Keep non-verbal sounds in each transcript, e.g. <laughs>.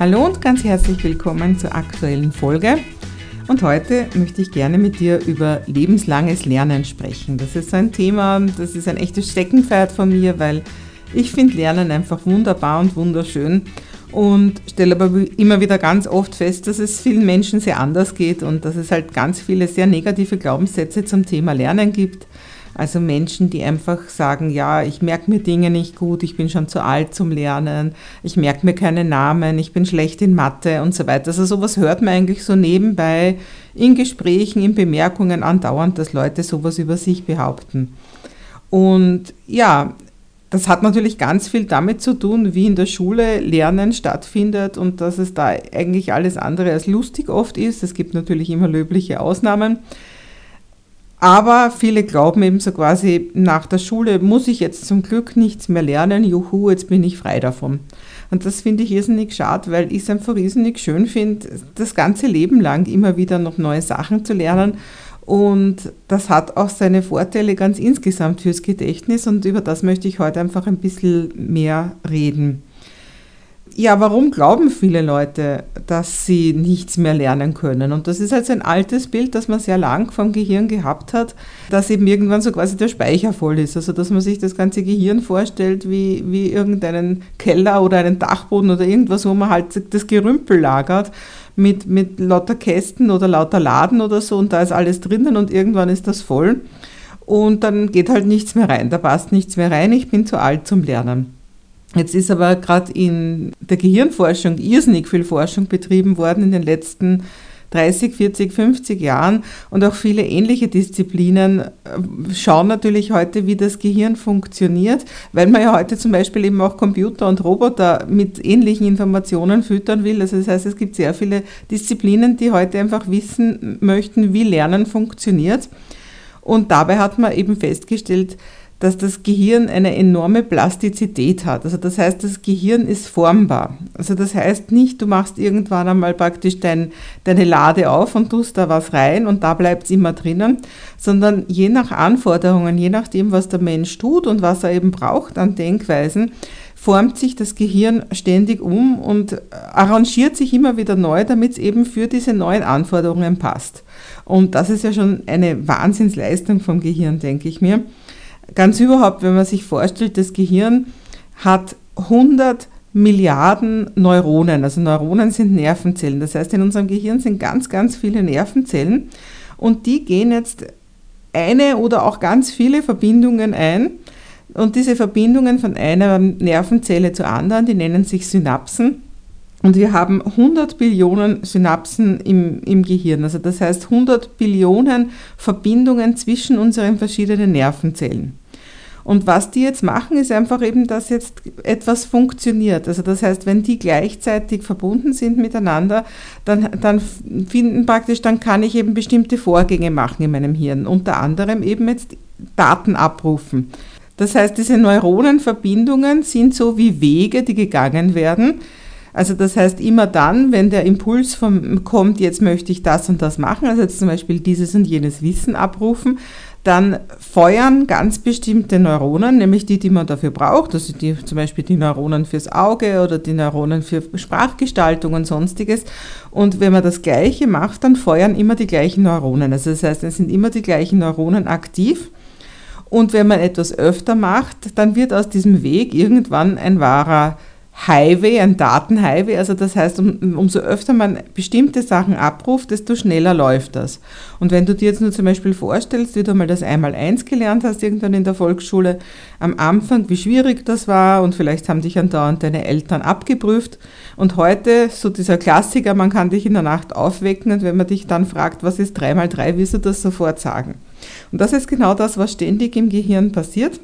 Hallo und ganz herzlich willkommen zur aktuellen Folge. Und heute möchte ich gerne mit dir über lebenslanges Lernen sprechen. Das ist ein Thema, das ist ein echtes Steckenpferd von mir, weil ich finde Lernen einfach wunderbar und wunderschön und stelle aber immer wieder ganz oft fest, dass es vielen Menschen sehr anders geht und dass es halt ganz viele sehr negative Glaubenssätze zum Thema Lernen gibt. Also Menschen, die einfach sagen, ja, ich merke mir Dinge nicht gut, ich bin schon zu alt zum Lernen, ich merke mir keine Namen, ich bin schlecht in Mathe und so weiter. Also sowas hört man eigentlich so nebenbei in Gesprächen, in Bemerkungen andauernd, dass Leute sowas über sich behaupten. Und ja, das hat natürlich ganz viel damit zu tun, wie in der Schule Lernen stattfindet und dass es da eigentlich alles andere als lustig oft ist. Es gibt natürlich immer löbliche Ausnahmen. Aber viele glauben eben so quasi, nach der Schule muss ich jetzt zum Glück nichts mehr lernen, juhu, jetzt bin ich frei davon. Und das finde ich irrsinnig schade, weil ich es einfach irrsinnig schön finde, das ganze Leben lang immer wieder noch neue Sachen zu lernen. Und das hat auch seine Vorteile ganz insgesamt fürs Gedächtnis und über das möchte ich heute einfach ein bisschen mehr reden. Ja, warum glauben viele Leute, dass sie nichts mehr lernen können? Und das ist halt ein altes Bild, das man sehr lang vom Gehirn gehabt hat, dass eben irgendwann so quasi der Speicher voll ist. Also dass man sich das ganze Gehirn vorstellt wie, wie irgendeinen Keller oder einen Dachboden oder irgendwas, wo man halt das Gerümpel lagert mit, mit lauter Kästen oder lauter Laden oder so und da ist alles drinnen und irgendwann ist das voll. Und dann geht halt nichts mehr rein, da passt nichts mehr rein, ich bin zu alt zum Lernen. Jetzt ist aber gerade in der Gehirnforschung irrsinnig viel Forschung betrieben worden in den letzten 30, 40, 50 Jahren und auch viele ähnliche Disziplinen äh, schauen natürlich heute, wie das Gehirn funktioniert, weil man ja heute zum Beispiel eben auch Computer und Roboter mit ähnlichen Informationen füttern will. Also das heißt, es gibt sehr viele Disziplinen, die heute einfach wissen möchten, wie Lernen funktioniert. Und dabei hat man eben festgestellt, dass das Gehirn eine enorme Plastizität hat. Also das heißt, das Gehirn ist formbar. Also das heißt nicht, du machst irgendwann einmal praktisch dein, deine Lade auf und tust da was rein und da bleibt es immer drinnen, sondern je nach Anforderungen, je nachdem, was der Mensch tut und was er eben braucht an Denkweisen, formt sich das Gehirn ständig um und arrangiert sich immer wieder neu, damit es eben für diese neuen Anforderungen passt. Und das ist ja schon eine Wahnsinnsleistung vom Gehirn, denke ich mir. Ganz überhaupt, wenn man sich vorstellt, das Gehirn hat 100 Milliarden Neuronen. Also Neuronen sind Nervenzellen. Das heißt, in unserem Gehirn sind ganz, ganz viele Nervenzellen und die gehen jetzt eine oder auch ganz viele Verbindungen ein. Und diese Verbindungen von einer Nervenzelle zur anderen, die nennen sich Synapsen. Und wir haben 100 Billionen Synapsen im, im Gehirn. Also das heißt 100 Billionen Verbindungen zwischen unseren verschiedenen Nervenzellen. Und was die jetzt machen, ist einfach eben, dass jetzt etwas funktioniert. Also das heißt, wenn die gleichzeitig verbunden sind miteinander, dann, dann finden praktisch, dann kann ich eben bestimmte Vorgänge machen in meinem Hirn. Unter anderem eben jetzt Daten abrufen. Das heißt, diese Neuronenverbindungen sind so wie Wege, die gegangen werden also das heißt, immer dann, wenn der Impuls vom, kommt, jetzt möchte ich das und das machen, also jetzt zum Beispiel dieses und jenes Wissen abrufen, dann feuern ganz bestimmte Neuronen, nämlich die, die man dafür braucht, also die, zum Beispiel die Neuronen fürs Auge oder die Neuronen für Sprachgestaltung und sonstiges. Und wenn man das Gleiche macht, dann feuern immer die gleichen Neuronen. Also das heißt, es sind immer die gleichen Neuronen aktiv. Und wenn man etwas öfter macht, dann wird aus diesem Weg irgendwann ein wahrer Highway, ein Datenhighway. Also das heißt, um, umso öfter man bestimmte Sachen abruft, desto schneller läuft das. Und wenn du dir jetzt nur zum Beispiel vorstellst, wie du mal das einmal eins gelernt hast, irgendwann in der Volksschule, am Anfang, wie schwierig das war und vielleicht haben dich andauernd deine Eltern abgeprüft. Und heute, so dieser Klassiker, man kann dich in der Nacht aufwecken und wenn man dich dann fragt, was ist 3 mal 3, wirst du das sofort sagen. Und das ist genau das, was ständig im Gehirn passiert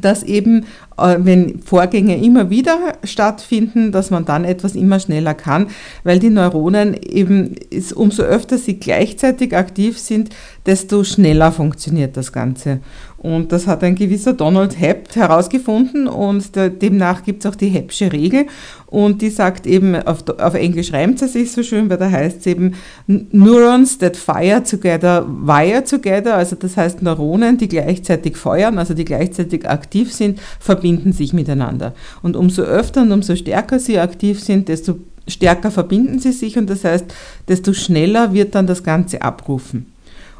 dass eben, äh, wenn Vorgänge immer wieder stattfinden, dass man dann etwas immer schneller kann, weil die Neuronen eben, umso öfter sie gleichzeitig aktiv sind, desto schneller funktioniert das Ganze. Und das hat ein gewisser Donald Hepp herausgefunden und der, demnach gibt es auch die Heppsche Regel und die sagt eben, auf, auf Englisch reimt es sich so schön, weil da heißt es eben Neurons that fire together, wire together, also das heißt Neuronen, die gleichzeitig feuern, also die gleichzeitig aktiv sind, verbinden sich miteinander. Und umso öfter und umso stärker sie aktiv sind, desto stärker verbinden sie sich und das heißt, desto schneller wird dann das Ganze abrufen.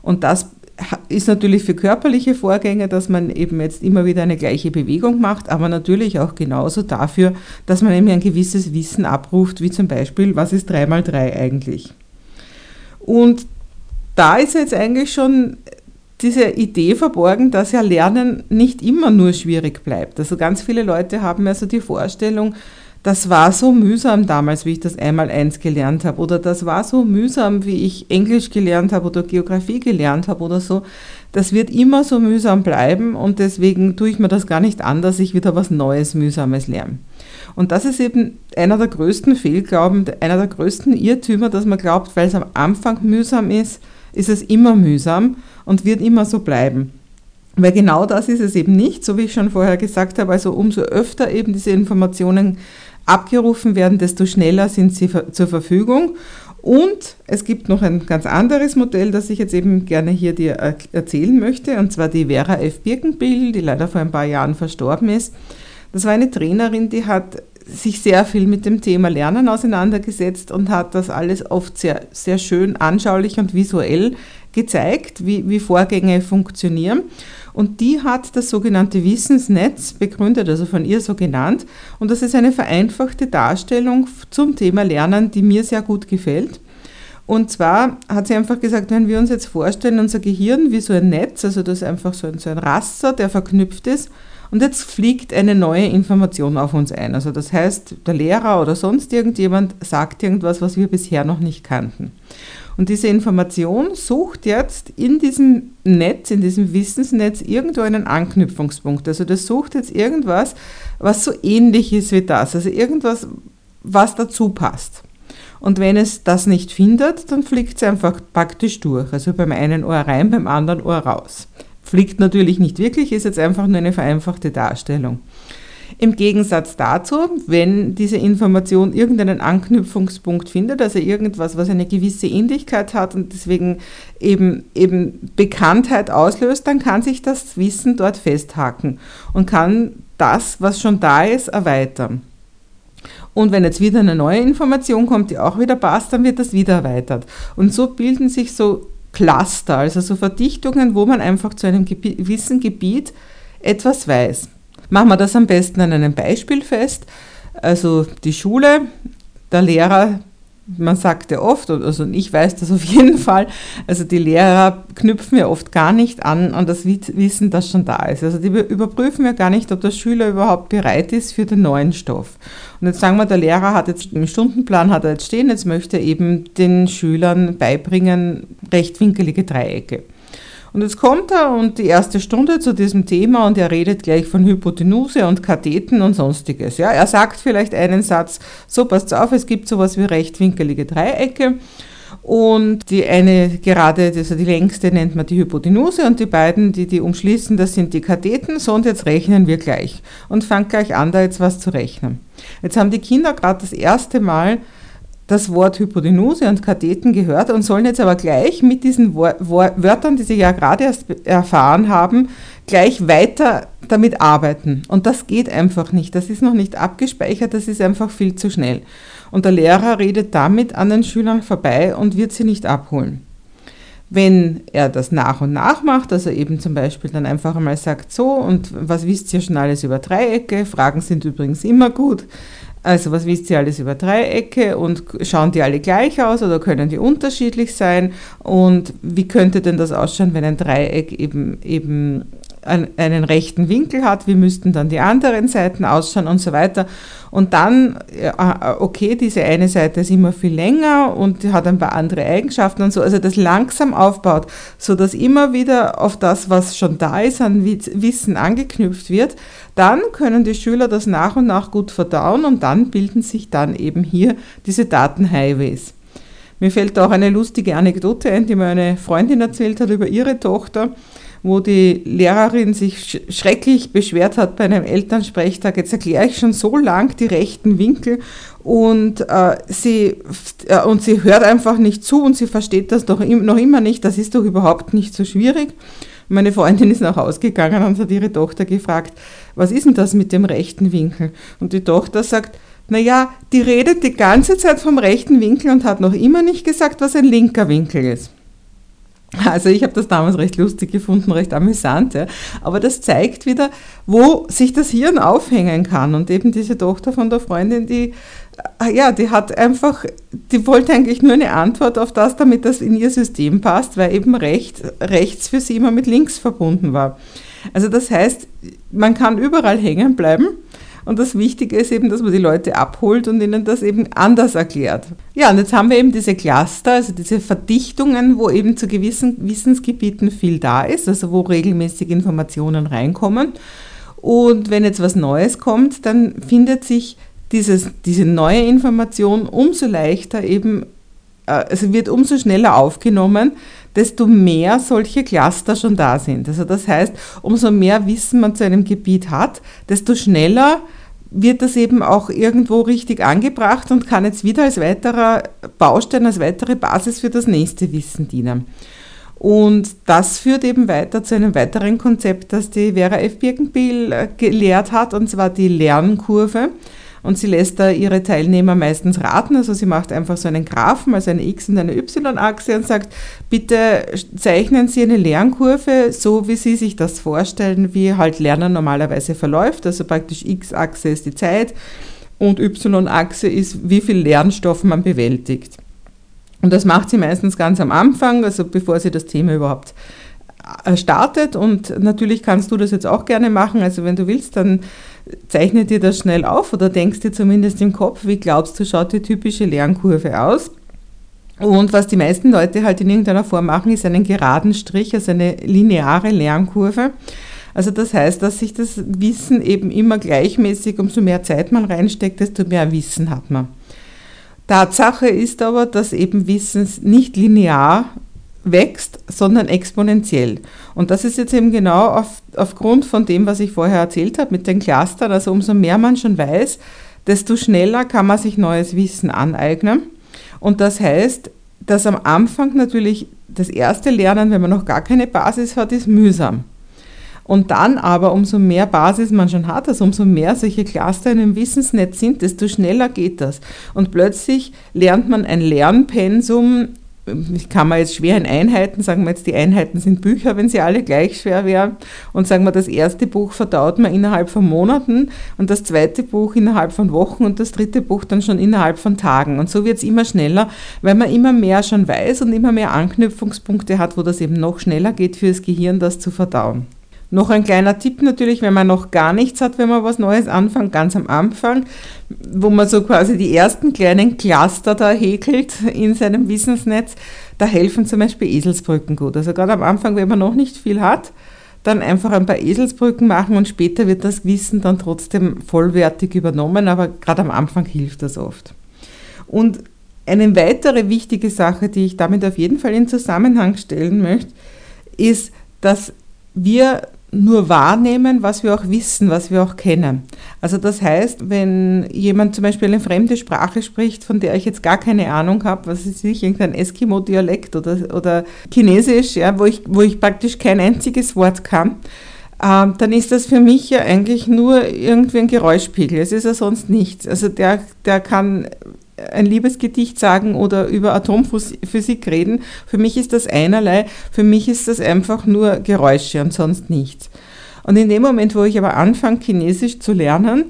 Und das ist natürlich für körperliche Vorgänge, dass man eben jetzt immer wieder eine gleiche Bewegung macht, aber natürlich auch genauso dafür, dass man eben ein gewisses Wissen abruft, wie zum Beispiel, was ist 3 mal 3 eigentlich? Und da ist jetzt eigentlich schon diese Idee verborgen, dass ja Lernen nicht immer nur schwierig bleibt. Also ganz viele Leute haben also die Vorstellung, das war so mühsam damals, wie ich das einmal eins gelernt habe. Oder das war so mühsam, wie ich Englisch gelernt habe oder Geografie gelernt habe oder so. Das wird immer so mühsam bleiben und deswegen tue ich mir das gar nicht an, dass ich wieder was Neues, Mühsames lerne. Und das ist eben einer der größten Fehlglauben, einer der größten Irrtümer, dass man glaubt, weil es am Anfang mühsam ist, ist es immer mühsam und wird immer so bleiben. Weil genau das ist es eben nicht, so wie ich schon vorher gesagt habe. Also umso öfter eben diese Informationen abgerufen werden, desto schneller sind sie zur Verfügung. Und es gibt noch ein ganz anderes Modell, das ich jetzt eben gerne hier dir erzählen möchte, und zwar die Vera F. Birkenbiel, die leider vor ein paar Jahren verstorben ist. Das war eine Trainerin, die hat sich sehr viel mit dem Thema Lernen auseinandergesetzt und hat das alles oft sehr, sehr schön anschaulich und visuell gezeigt, wie, wie Vorgänge funktionieren. Und die hat das sogenannte Wissensnetz begründet, also von ihr so genannt. Und das ist eine vereinfachte Darstellung zum Thema Lernen, die mir sehr gut gefällt. Und zwar hat sie einfach gesagt, wenn wir uns jetzt vorstellen, unser Gehirn wie so ein Netz, also das ist einfach so ein, so ein Raster, der verknüpft ist, und jetzt fliegt eine neue Information auf uns ein. Also das heißt, der Lehrer oder sonst irgendjemand sagt irgendwas, was wir bisher noch nicht kannten. Und diese Information sucht jetzt in diesem Netz, in diesem Wissensnetz irgendwo einen Anknüpfungspunkt. Also das sucht jetzt irgendwas, was so ähnlich ist wie das. Also irgendwas, was dazu passt. Und wenn es das nicht findet, dann fliegt es einfach praktisch durch. Also beim einen Ohr rein, beim anderen Ohr raus. Fliegt natürlich nicht wirklich, ist jetzt einfach nur eine vereinfachte Darstellung. Im Gegensatz dazu, wenn diese Information irgendeinen Anknüpfungspunkt findet, also irgendwas, was eine gewisse Ähnlichkeit hat und deswegen eben, eben Bekanntheit auslöst, dann kann sich das Wissen dort festhaken und kann das, was schon da ist, erweitern. Und wenn jetzt wieder eine neue Information kommt, die auch wieder passt, dann wird das wieder erweitert. Und so bilden sich so Cluster, also so Verdichtungen, wo man einfach zu einem gewissen Gebiet etwas weiß. Machen wir das am besten an einem Beispiel fest. Also die Schule, der Lehrer, man sagt ja oft, also ich weiß das auf <laughs> jeden Fall, also die Lehrer knüpfen ja oft gar nicht an an das Wissen, das schon da ist. Also die überprüfen ja gar nicht, ob der Schüler überhaupt bereit ist für den neuen Stoff. Und jetzt sagen wir, der Lehrer hat jetzt im Stundenplan hat er jetzt stehen, jetzt möchte er eben den Schülern beibringen rechtwinkelige Dreiecke. Und jetzt kommt er und die erste Stunde zu diesem Thema und er redet gleich von Hypotenuse und Katheten und sonstiges. Ja, er sagt vielleicht einen Satz, so passt auf, es gibt sowas wie rechtwinkelige Dreiecke. Und die eine gerade, also die längste nennt man die Hypotenuse und die beiden, die die umschließen, das sind die Katheten. So und jetzt rechnen wir gleich und fangt gleich an, da jetzt was zu rechnen. Jetzt haben die Kinder gerade das erste Mal das Wort Hypotenuse und Katheten gehört und sollen jetzt aber gleich mit diesen Wörtern, die sie ja gerade erst erfahren haben, gleich weiter damit arbeiten. Und das geht einfach nicht. Das ist noch nicht abgespeichert, das ist einfach viel zu schnell. Und der Lehrer redet damit an den Schülern vorbei und wird sie nicht abholen. Wenn er das nach und nach macht, also eben zum Beispiel dann einfach einmal sagt, so, und was wisst ihr schon alles über Dreiecke? Fragen sind übrigens immer gut Also was wisst ihr alles über Dreiecke und schauen die alle gleich aus oder können die unterschiedlich sein? Und wie könnte denn das ausschauen, wenn ein Dreieck eben, eben einen rechten Winkel hat, wie müssten dann die anderen Seiten ausschauen und so weiter. Und dann, okay, diese eine Seite ist immer viel länger und hat ein paar andere Eigenschaften und so. Also das langsam aufbaut, sodass immer wieder auf das, was schon da ist, an Wissen angeknüpft wird. Dann können die Schüler das nach und nach gut verdauen und dann bilden sich dann eben hier diese Datenhighways. Mir fällt auch eine lustige Anekdote ein, die meine Freundin erzählt hat über ihre Tochter wo die Lehrerin sich schrecklich beschwert hat bei einem Elternsprechtag. Jetzt erkläre ich schon so lang die rechten Winkel und, äh, sie, äh, und sie hört einfach nicht zu und sie versteht das doch im, noch immer nicht. Das ist doch überhaupt nicht so schwierig. Meine Freundin ist nach Hause gegangen und hat ihre Tochter gefragt, was ist denn das mit dem rechten Winkel? Und die Tochter sagt, naja, die redet die ganze Zeit vom rechten Winkel und hat noch immer nicht gesagt, was ein linker Winkel ist. Also ich habe das damals recht lustig gefunden, recht amüsant. Ja. Aber das zeigt wieder, wo sich das Hirn aufhängen kann. Und eben diese Tochter von der Freundin, die, äh, ja, die hat einfach, die wollte eigentlich nur eine Antwort auf das, damit das in ihr System passt, weil eben rechts, rechts für sie immer mit links verbunden war. Also das heißt, man kann überall hängen bleiben und das Wichtige ist eben, dass man die Leute abholt und ihnen das eben anders erklärt. Ja, und jetzt haben wir eben diese Cluster, also diese Verdichtungen, wo eben zu gewissen Wissensgebieten viel da ist, also wo regelmäßig Informationen reinkommen. Und wenn jetzt was Neues kommt, dann findet sich dieses, diese neue Information umso leichter eben, äh, also wird umso schneller aufgenommen, desto mehr solche Cluster schon da sind. Also das heißt, umso mehr Wissen man zu einem Gebiet hat, desto schneller wird das eben auch irgendwo richtig angebracht und kann jetzt wieder als weiterer Baustein, als weitere Basis für das nächste Wissen dienen. Und das führt eben weiter zu einem weiteren Konzept, das die Vera F. Birkenbiel äh, gelehrt hat, und zwar die Lernkurve und sie lässt da ihre Teilnehmer meistens raten. Also sie macht einfach so einen Graphen, also eine X- und eine Y-Achse und sagt, bitte zeichnen Sie eine Lernkurve, so wie Sie sich das vorstellen, wie halt Lernen normalerweise verläuft. Also praktisch X-Achse ist die Zeit und Y-Achse ist, wie viel Lernstoff man bewältigt. Und das macht sie meistens ganz am Anfang, also bevor sie das Thema überhaupt startet. Und natürlich kannst du das jetzt auch gerne machen. Also wenn du willst, dann zeichne dir das schnell auf oder denkst dir zumindest im Kopf, wie glaubst du, schaut die typische Lernkurve aus. Und was die meisten Leute halt in irgendeiner Form machen, ist einen geraden Strich, also eine lineare Lernkurve. Also das heißt, dass sich das Wissen eben immer gleichmäßig, umso mehr Zeit man reinsteckt, desto mehr Wissen hat man. Tatsache ist aber, dass eben Wissen nicht linear wächst, sondern exponentiell. Und das ist jetzt eben genau auf, aufgrund von dem, was ich vorher erzählt habe mit den Clustern. Also umso mehr man schon weiß, desto schneller kann man sich neues Wissen aneignen. Und das heißt, dass am Anfang natürlich das erste Lernen, wenn man noch gar keine Basis hat, ist mühsam. Und dann aber, umso mehr Basis man schon hat, also umso mehr solche Cluster in einem Wissensnetz sind, desto schneller geht das. Und plötzlich lernt man ein Lernpensum kann man jetzt schwer in Einheiten, sagen wir jetzt, die Einheiten sind Bücher, wenn sie alle gleich schwer wären. Und sagen wir, das erste Buch verdaut man innerhalb von Monaten und das zweite Buch innerhalb von Wochen und das dritte Buch dann schon innerhalb von Tagen. Und so wird es immer schneller, weil man immer mehr schon weiß und immer mehr Anknüpfungspunkte hat, wo das eben noch schneller geht für das Gehirn, das zu verdauen. Noch ein kleiner Tipp natürlich, wenn man noch gar nichts hat, wenn man was Neues anfängt, ganz am Anfang, wo man so quasi die ersten kleinen Cluster da häkelt in seinem Wissensnetz, da helfen zum Beispiel Eselsbrücken gut. Also gerade am Anfang, wenn man noch nicht viel hat, dann einfach ein paar Eselsbrücken machen und später wird das Wissen dann trotzdem vollwertig übernommen, aber gerade am Anfang hilft das oft. Und eine weitere wichtige Sache, die ich damit auf jeden Fall in Zusammenhang stellen möchte, ist, dass wir nur wahrnehmen, was wir auch wissen, was wir auch kennen. Also das heißt, wenn jemand zum Beispiel eine fremde Sprache spricht, von der ich jetzt gar keine Ahnung habe, was ist nicht, irgendein Eskimo-Dialekt oder, oder Chinesisch, ja, wo, ich, wo ich praktisch kein einziges Wort kann, äh, dann ist das für mich ja eigentlich nur irgendwie ein Geräuschpegel. Es ist ja sonst nichts. Also der, der kann ein Liebesgedicht sagen oder über Atomphysik reden. Für mich ist das einerlei, für mich ist das einfach nur Geräusche und sonst nichts. Und in dem Moment, wo ich aber anfange, Chinesisch zu lernen,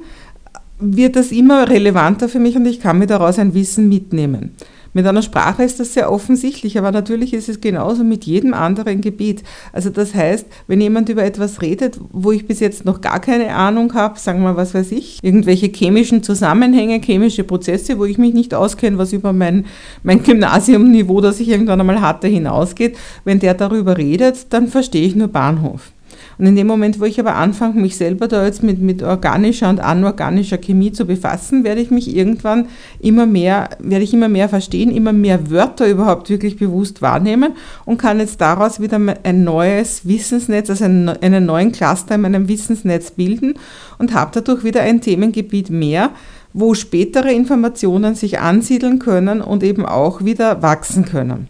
wird das immer relevanter für mich und ich kann mir daraus ein Wissen mitnehmen. Mit einer Sprache ist das sehr offensichtlich, aber natürlich ist es genauso mit jedem anderen Gebiet. Also das heißt, wenn jemand über etwas redet, wo ich bis jetzt noch gar keine Ahnung habe, sagen wir, was weiß ich, irgendwelche chemischen Zusammenhänge, chemische Prozesse, wo ich mich nicht auskenne, was über mein, mein Gymnasiumniveau, das ich irgendwann einmal hatte, hinausgeht, wenn der darüber redet, dann verstehe ich nur Bahnhof. Und in dem Moment, wo ich aber anfange, mich selber da jetzt mit, mit organischer und anorganischer Chemie zu befassen, werde ich mich irgendwann immer mehr, werde ich immer mehr verstehen, immer mehr Wörter überhaupt wirklich bewusst wahrnehmen und kann jetzt daraus wieder ein neues Wissensnetz, also einen, einen neuen Cluster in meinem Wissensnetz bilden und habe dadurch wieder ein Themengebiet mehr, wo spätere Informationen sich ansiedeln können und eben auch wieder wachsen können.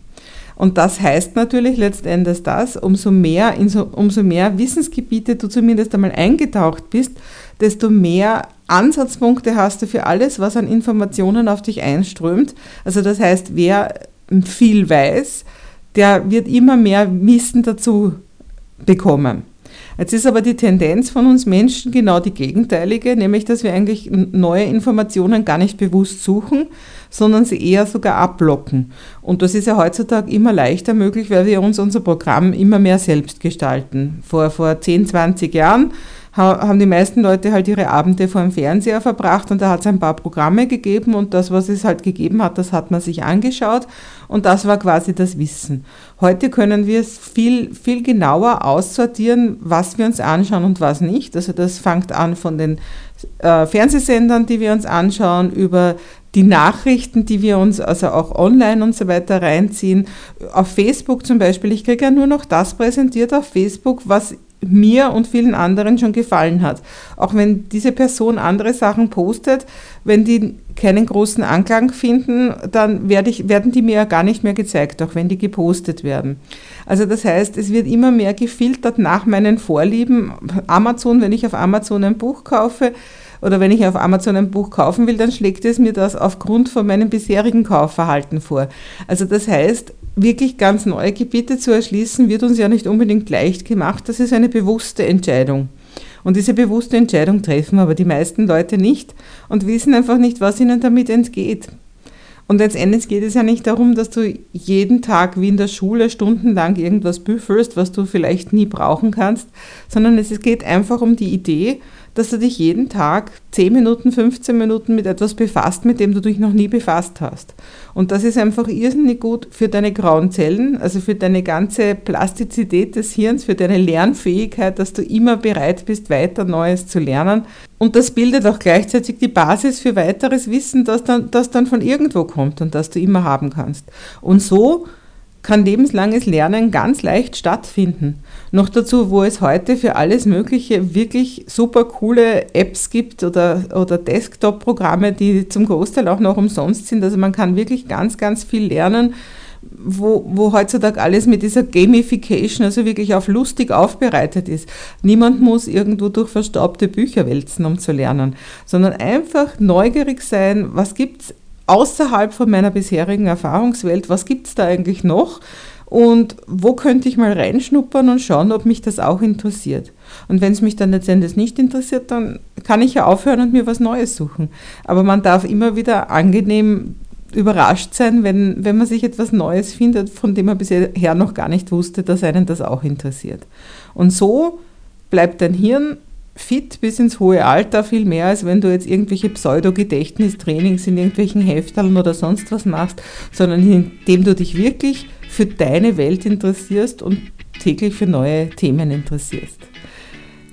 Und das heißt natürlich letztendlich das, umso mehr, so, umso mehr Wissensgebiete du zumindest einmal eingetaucht bist, desto mehr Ansatzpunkte hast du für alles, was an Informationen auf dich einströmt. Also das heißt, wer viel weiß, der wird immer mehr Wissen dazu bekommen. Jetzt ist aber die Tendenz von uns Menschen genau die gegenteilige, nämlich dass wir eigentlich neue Informationen gar nicht bewusst suchen, sondern sie eher sogar abblocken. Und das ist ja heutzutage immer leichter möglich, weil wir uns unser Programm immer mehr selbst gestalten. Vor, vor 10, 20 Jahren haben die meisten Leute halt ihre Abende vor dem Fernseher verbracht und da hat es ein paar Programme gegeben und das, was es halt gegeben hat, das hat man sich angeschaut und das war quasi das Wissen. Heute können wir es viel, viel genauer aussortieren, was wir uns anschauen und was nicht. Also das fängt an von den äh, Fernsehsendern, die wir uns anschauen, über die Nachrichten, die wir uns also auch online und so weiter reinziehen. Auf Facebook zum Beispiel, ich kriege ja nur noch das präsentiert auf Facebook, was mir und vielen anderen schon gefallen hat. Auch wenn diese Person andere Sachen postet, wenn die keinen großen Anklang finden, dann werde ich, werden die mir ja gar nicht mehr gezeigt, auch wenn die gepostet werden. Also das heißt, es wird immer mehr gefiltert nach meinen Vorlieben. Amazon, wenn ich auf Amazon ein Buch kaufe, oder wenn ich auf Amazon ein Buch kaufen will, dann schlägt es mir das aufgrund von meinem bisherigen Kaufverhalten vor. Also das heißt, wirklich ganz neue Gebiete zu erschließen, wird uns ja nicht unbedingt leicht gemacht. Das ist eine bewusste Entscheidung. Und diese bewusste Entscheidung treffen aber die meisten Leute nicht und wissen einfach nicht, was ihnen damit entgeht. Und letztendlich geht es ja nicht darum, dass du jeden Tag wie in der Schule stundenlang irgendwas büffelst, was du vielleicht nie brauchen kannst, sondern es geht einfach um die Idee, dass du dich jeden Tag 10 Minuten, 15 Minuten mit etwas befasst, mit dem du dich noch nie befasst hast. Und das ist einfach irrsinnig gut für deine grauen Zellen, also für deine ganze Plastizität des Hirns, für deine Lernfähigkeit, dass du immer bereit bist, weiter Neues zu lernen. Und das bildet auch gleichzeitig die Basis für weiteres Wissen, das dann, das dann von irgendwo kommt und das du immer haben kannst. Und so kann lebenslanges Lernen ganz leicht stattfinden. Noch dazu, wo es heute für alles Mögliche wirklich super coole Apps gibt oder, oder Desktop-Programme, die zum Großteil auch noch umsonst sind. Also man kann wirklich ganz, ganz viel lernen, wo, wo heutzutage alles mit dieser Gamification, also wirklich auf lustig aufbereitet ist. Niemand muss irgendwo durch verstaubte Bücher wälzen, um zu lernen, sondern einfach neugierig sein, was gibt es außerhalb von meiner bisherigen Erfahrungswelt, was gibt es da eigentlich noch und wo könnte ich mal reinschnuppern und schauen, ob mich das auch interessiert. Und wenn es mich dann letztendlich nicht interessiert, dann kann ich ja aufhören und mir was Neues suchen. Aber man darf immer wieder angenehm überrascht sein, wenn, wenn man sich etwas Neues findet, von dem man bisher noch gar nicht wusste, dass einen das auch interessiert. Und so bleibt dein Hirn fit bis ins hohe Alter, viel mehr, als wenn du jetzt irgendwelche Pseudo-Gedächtnistrainings in irgendwelchen Hefteln oder sonst was machst, sondern indem du dich wirklich für deine Welt interessierst und täglich für neue Themen interessierst.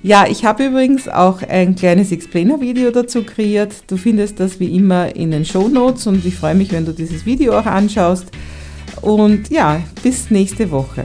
Ja, ich habe übrigens auch ein kleines Explainer-Video dazu kreiert. Du findest das wie immer in den Show Notes und ich freue mich, wenn du dieses Video auch anschaust. Und ja, bis nächste Woche.